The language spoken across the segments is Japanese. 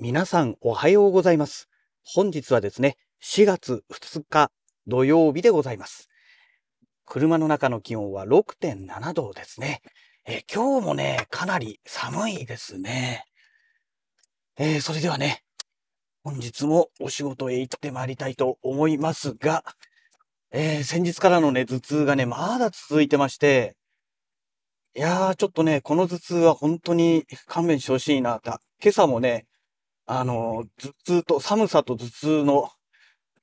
皆さんおはようございます。本日はですね、4月2日土曜日でございます。車の中の気温は6.7度ですね。え今日もね、かなり寒いですね。えーそれではね、本日もお仕事へ行ってまいりたいと思いますが、えー先日からのね、頭痛がね、まだ続いてまして、いやー、ちょっとね、この頭痛は本当に勘弁してほしいなと。今朝もね、あの、頭痛と、寒さと頭痛の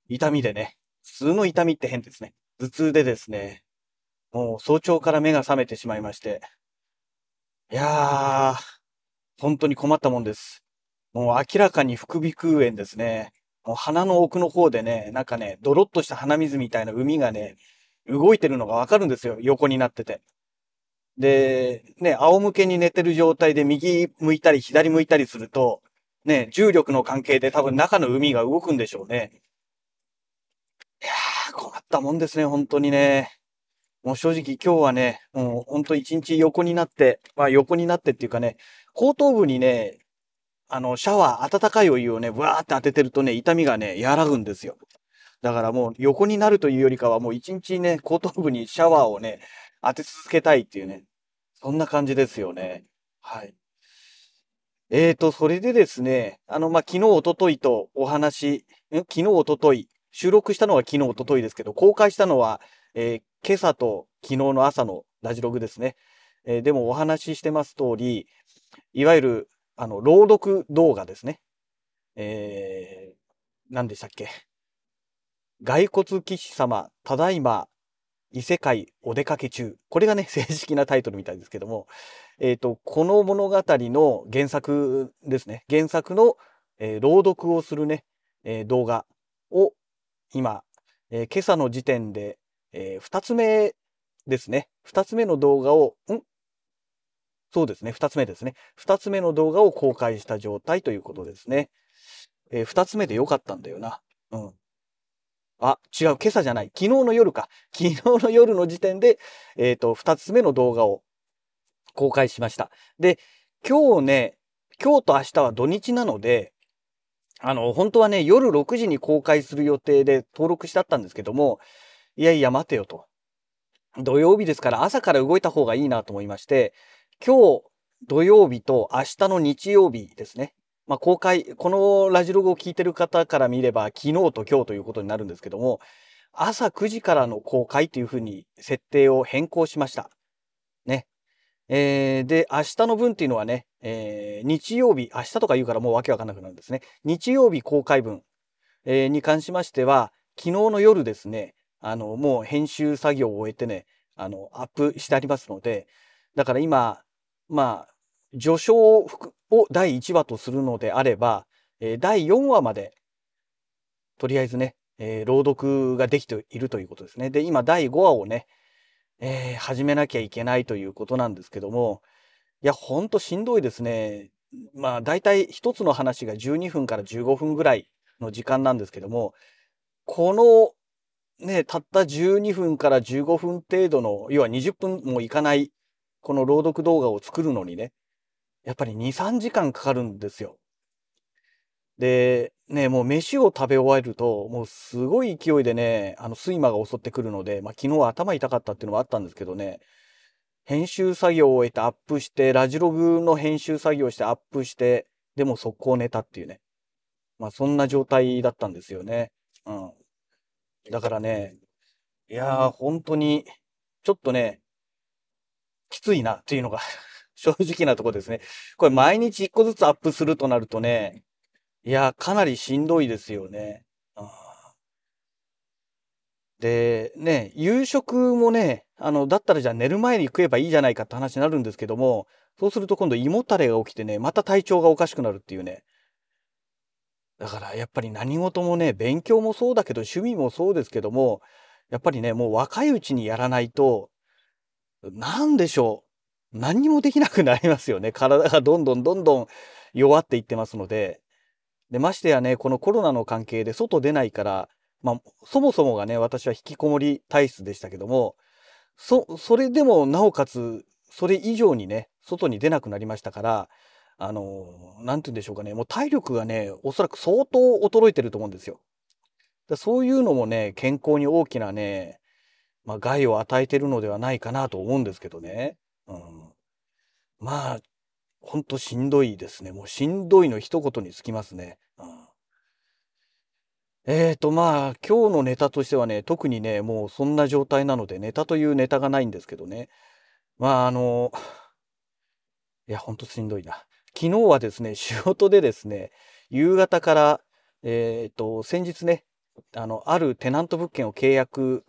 痛みでね、頭痛の痛みって変ですね。頭痛でですね、もう早朝から目が覚めてしまいまして、いやー、本当に困ったもんです。もう明らかに副鼻腔炎ですね。もう鼻の奥の方でね、なんかね、ドロッとした鼻水みたいな海がね、動いてるのがわかるんですよ。横になってて。で、ね、仰向けに寝てる状態で右向いたり左向いたりすると、ね、重力の関係で多分中の海が動くんでしょうね。いやー、困ったもんですね、本当にね。もう正直今日はね、もう本当一日横になって、まあ横になってっていうかね、後頭部にね、あの、シャワー、温かいお湯をね、ブワーって当ててるとね、痛みがね、和らぐんですよ。だからもう横になるというよりかはもう一日ね、後頭部にシャワーをね、当て続けたいっていうね、そんな感じですよね。はい。えーと、それでですね、あの、まあ、昨日、おとといとお話、昨日、おととい、収録したのは昨日、おとといですけど、公開したのは、えー今朝と昨日の朝のラジログですね。えーでもお話ししてます通り、いわゆる、あの、朗読動画ですね。えー、何でしたっけ？骸骨騎士様、ただいま、異世界お出かけ中。これがね、正式なタイトルみたいですけども、えっ、と、この物語の原作ですね。原作の、えー朗読をするね、えー動画を今、え今朝の時点で、えー二つ目ですね。二つ目の動画を、ん？そうですね。二つ目ですね。二つ目の動画を公開した状態ということですね。えー二つ目でよかったんだよな。うん。あ、違う。今朝じゃない。昨日の夜か。昨日の夜の時点で、えっ、と、二つ目の動画を公開しました。で、今日ね、今日と明日は土日なので、あの、本当はね、夜6時に公開する予定で登録してあったんですけども、いやいや待てよと。土曜日ですから朝から動いた方がいいなと思いまして、今日土曜日と明日の日曜日ですね。まあ、公開、このラジログを聞いてる方から見れば昨日と今日ということになるんですけども、朝9時からの公開というふうに設定を変更しました。えーで、明日の分っていうのはね、えー日曜日、明日とか言うからもうわけわかんなくなるんですね。日曜日公開分、えーに関しましては、昨日の夜ですね、あの、もう編集作業を終えてね、あの、アップしてありますので、だから今、まあ、序章をを第1話とするのであれば、えー第4話まで、とりあえずね、えー朗読ができているということですね。で、今第5話をね、えー始めなきゃいけないということなんですけども、いや、ほんとしんどいですね。まあ、大体一つの話が12分から15分ぐらいの時間なんですけども、この、ね、たった12分から15分程度の、要は20分もいかない、この朗読動画を作るのにね、やっぱり2、3時間かかるんですよ。で、ね、もう飯を食べ終えると、もうすごい勢いでね、あの、睡魔が襲ってくるので、まあ、昨日は頭痛かったっていうのはあったんですけどね、編集作業を終えてアップして、ラジログの編集作業をしてアップして、でも速攻寝たっていうね。まあ、そんな状態だったんですよね。うん。だからね、いやー、本当に、ちょっとね、きついなっていうのが 正直なとこですね。これ毎日一個ずつアップするとなるとね、いや、かなりしんどいですよね。で、ね、夕食もね、あの、だったらじゃあ寝る前に食えばいいじゃないかって話になるんですけども、そうすると今度胃もたれが起きてね、また体調がおかしくなるっていうね。だからやっぱり何事もね、勉強もそうだけど趣味もそうですけども、やっぱりね、もう若いうちにやらないと、なんでしょう。何にもできなくなりますよね。体がどんどんどんどん弱っていってますので。で、ましてやね、このコロナの関係で外出ないから、まあ、そもそもがね、私は引きこもり体質でしたけども、そ、それでもなおかつ、それ以上にね、外に出なくなりましたから、あの、なんて言うんでしょうかね、もう体力がね、おそらく相当衰えてると思うんですよ。だそういうのもね、健康に大きなね、まあ、害を与えてるのではないかなと思うんですけどね。うん。まあ、ほんとしんどいですね。もうしんどいの一言につきますね。うん。えーと、まあ、今日のネタとしてはね、特にね、もうそんな状態なので、ネタというネタがないんですけどね。まあ、あの、いや、ほんとしんどいな。昨日はですね、仕事でですね、夕方から、えっと、先日ね、あの、あるテナント物件を契約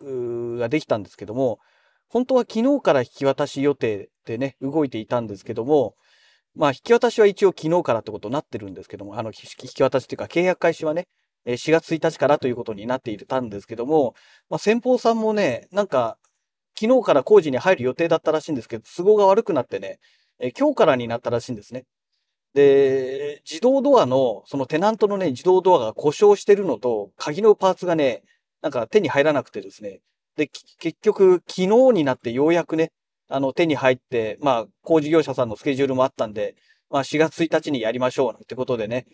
ができたんですけども、本当は昨日から引き渡し予定でね、動いていたんですけども、まあ、引き渡しは一応昨日からってことになってるんですけども、あの、引き渡しっていうか契約開始はね、4月1日からということになっていたんですけども、まあ、先方さんもね、なんか、昨日から工事に入る予定だったらしいんですけど、都合が悪くなってね、え今日からになったらしいんですね。で、自動ドアの、そのテナントのね、自動ドアが故障してるのと、鍵のパーツがね、なんか手に入らなくてですね。で、結局、昨日になってようやくね、あの、手に入って、まあ、工事業者さんのスケジュールもあったんで、まあ、4月1日にやりましょう、ってことでね。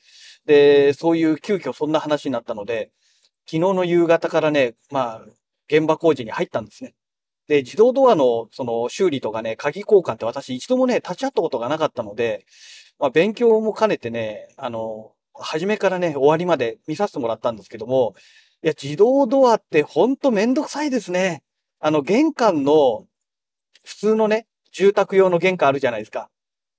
で、そういう急遽そんな話になったので、昨日の夕方からね、まあ、現場工事に入ったんですね。で、自動ドアのその修理とかね、鍵交換って私一度もね、立ち会ったことがなかったので、まあ、勉強も兼ねてね、あの、初めからね、終わりまで見させてもらったんですけども、いや、自動ドアってほんとめんどくさいですね。あの、玄関の、普通のね、住宅用の玄関あるじゃないですか。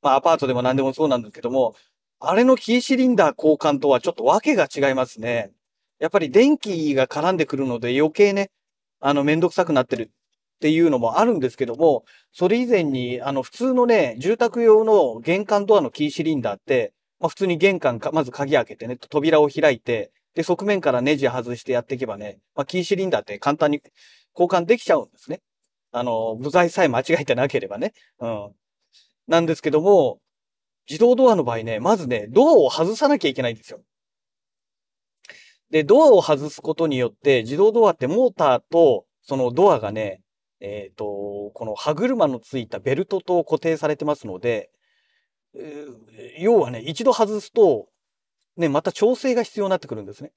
まあ、アパートでも何でもそうなんですけども、あれのキーシリンダー交換とはちょっとわけが違いますね。やっぱり電気が絡んでくるので余計ね、あの、めんどくさくなってるっていうのもあるんですけども、それ以前に、あの、普通のね、住宅用の玄関ドアのキーシリンダーって、まあ普通に玄関か、まず鍵開けてね、扉を開いて、で、側面からネジ外してやっていけばね、まあキーシリンダーって簡単に交換できちゃうんですね。あの、部材さえ間違えてなければね。うん。なんですけども、自動ドアの場合ね、まずね、ドアを外さなきゃいけないんですよ。で、ドアを外すことによって、自動ドアってモーターと、そのドアがね、えっ、ー、と、この歯車のついたベルトと固定されてますので、えー、要はね、一度外すと、ね、また調整が必要になってくるんですね。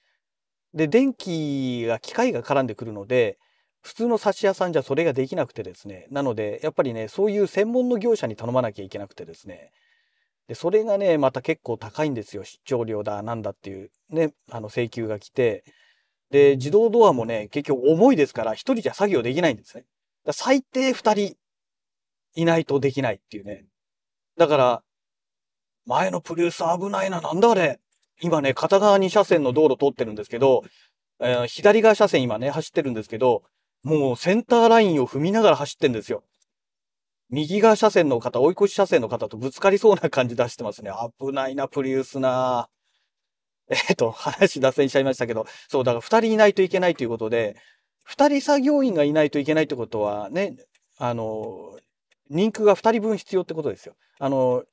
で、電気が、機械が絡んでくるので、普通の差し屋さんじゃそれができなくてですね。なので、やっぱりね、そういう専門の業者に頼まなきゃいけなくてですね。で、それがね、また結構高いんですよ。出張料だ、なんだっていうね、あの請求が来て。で、自動ドアもね、結局重いですから、一人じゃ作業できないんですね。最低二人いないとできないっていうね。だから、前のプリウス危ないな。なんだあれ。今ね、片側2車線の道路通ってるんですけど、えー、左側車線今ね、走ってるんですけど、もうセンターラインを踏みながら走ってんですよ。右側車線の方、追い越し車線の方とぶつかりそうな感じ出してますね。危ないな、プリウスな。えっ、と、話脱線しちゃいましたけど、そう、だから二人いないといけないということで、二人作業員がいないといけないってことはね、あの、人区が二人分必要ってことですよ。あの、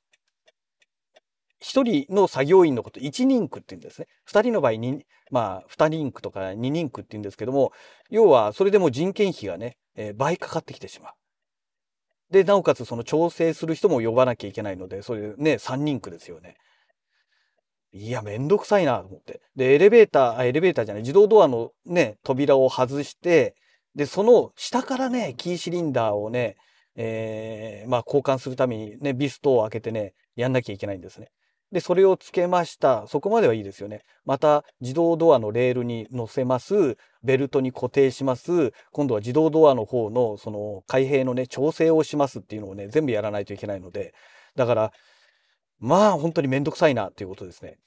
一人の作業員のこと、一人区って言うんですね。二人の場合に、まあ、二人区とか二人区って言うんですけども、要は、それでも人件費がね、えー、倍かかってきてしまう。で、なおかつその調整する人も呼ばなきゃいけないので、そういうね、三人区ですよね。いや、めんどくさいなと思って。で、エレベーター、エレベーターじゃない、自動ドアのね、扉を外して、で、その下からね、キーシリンダーをね、えー、まあ交換するためにね、ビストを開けてね、やんなきゃいけないんですね。で、それをつけました。そこまではいいですよね。また、自動ドアのレールに乗せます。ベルトに固定します。今度は自動ドアの方の、その、開閉のね、調整をしますっていうのをね、全部やらないといけないので、だから、まあ本当にめんどくさいなっていうことですね。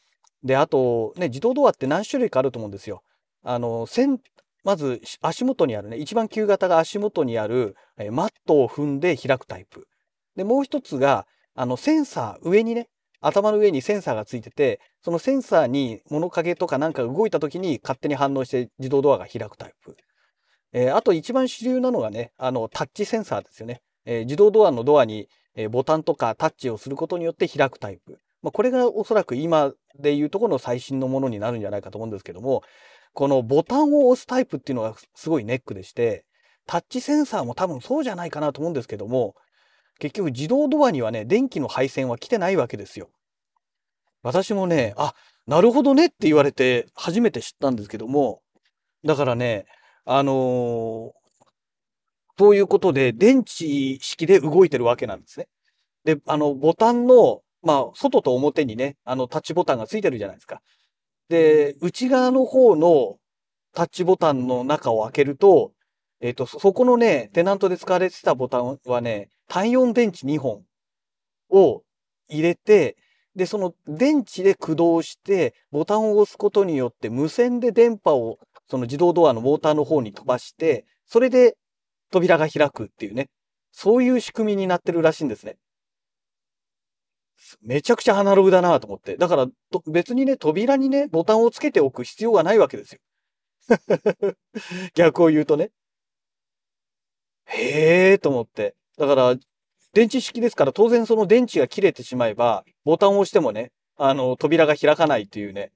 で、あと、ね、自動ドアって何種類かあると思うんですよ。あの、まず足元にあるね、一番旧型が足元にある、えマットを踏んで開くタイプ。で、もう一つが、あの、センサー、上にね、頭の上にセンサーがついてて、そのセンサーに物陰とかなんか動いた時に勝手に反応して自動ドアが開くタイプ。えー、あと一番主流なのがね、あの、タッチセンサーですよね。えー、自動ドアのドアにえボタンとかタッチをすることによって開くタイプ。まあ、これがおそらく今でいうとこの最新のものになるんじゃないかと思うんですけども、このボタンを押すタイプっていうのがすごいネックでして、タッチセンサーも多分そうじゃないかなと思うんですけども、結局自動ドアにはね、電気の配線は来てないわけですよ。私もね、あ、なるほどねって言われて初めて知ったんですけども、だからね、あのーそういうことで電池式で動いてるわけなんですね。で、あの、ボタンの、まあ、外と表にね、あの、タッチボタンがついてるじゃないですか。で、内側の方のタッチボタンの中を開けると、えっ、と、そこのね、テナントで使われてたボタンはね、単4電池2本を入れて、で、その電池で駆動して、ボタンを押すことによって無線で電波をその自動ドアのモーターの方に飛ばして、それで扉が開くっていうね、そういう仕組みになってるらしいんですね。めちゃくちゃアナログだなと思って。だから、別にね、扉にね、ボタンをつけておく必要がないわけですよ。逆を言うとね。へえと思って。だから、電池式ですから当然その電池が切れてしまえば、ボタンを押してもね、あの、扉が開かないっていうね。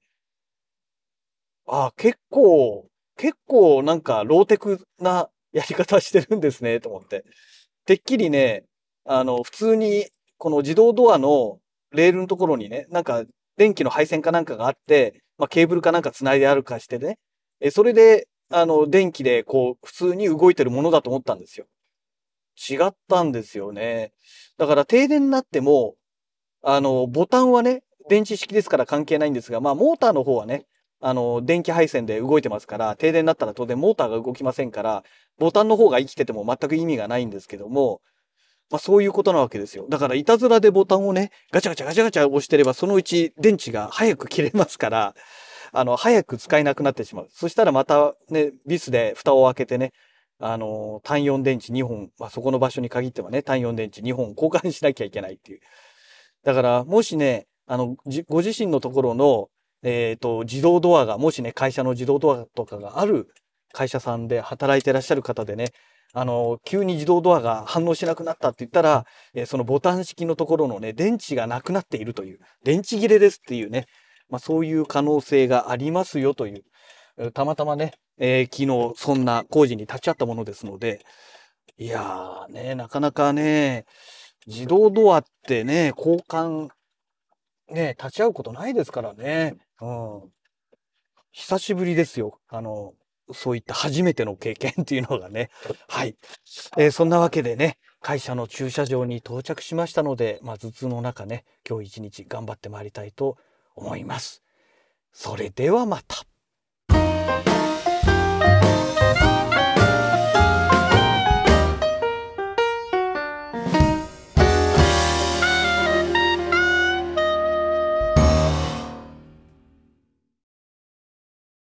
ああ、結構、結構なんかローテクなやり方してるんですね、と思って。てっきりね、あの、普通に、この自動ドアのレールのところにね、なんか電気の配線かなんかがあって、まあ、ケーブルかなんか繋いであるかしてね、え、それで、あの、電気でこう、普通に動いてるものだと思ったんですよ。違ったんですよね。だから停電になっても、あの、ボタンはね、電池式ですから関係ないんですが、まあ、モーターの方はね、あの、電気配線で動いてますから、停電になったら当然モーターが動きませんから、ボタンの方が生きてても全く意味がないんですけども、まあそういうことなわけですよ。だからいたずらでボタンをね、ガチャガチャガチャガチャ押してればそのうち電池が早く切れますから、あの、早く使えなくなってしまう。そしたらまたね、ビスで蓋を開けてね、あの、単4電池2本、まあそこの場所に限ってはね、単4電池2本交換しなきゃいけないっていう。だから、もしね、あの、ご自身のところの、えっ、ー、と、自動ドアが、もしね、会社の自動ドアとかがある会社さんで働いてらっしゃる方でね、あの、急に自動ドアが反応しなくなったって言ったら、えー、そのボタン式のところのね、電池がなくなっているという、電池切れですっていうね、まあそういう可能性がありますよという、たまたまね、えー、昨日そんな工事に立ち会ったものですので、いやーね、なかなかね、自動ドアってね、交換、ね、立ち会うことないですからね。うん。久しぶりですよ。あの、そういった初めての経験っていうのがね。はい。えー、そんなわけでね、会社の駐車場に到着しましたので、まあ、頭痛の中ね、今日一日頑張ってまいりたいと思います。それではまた。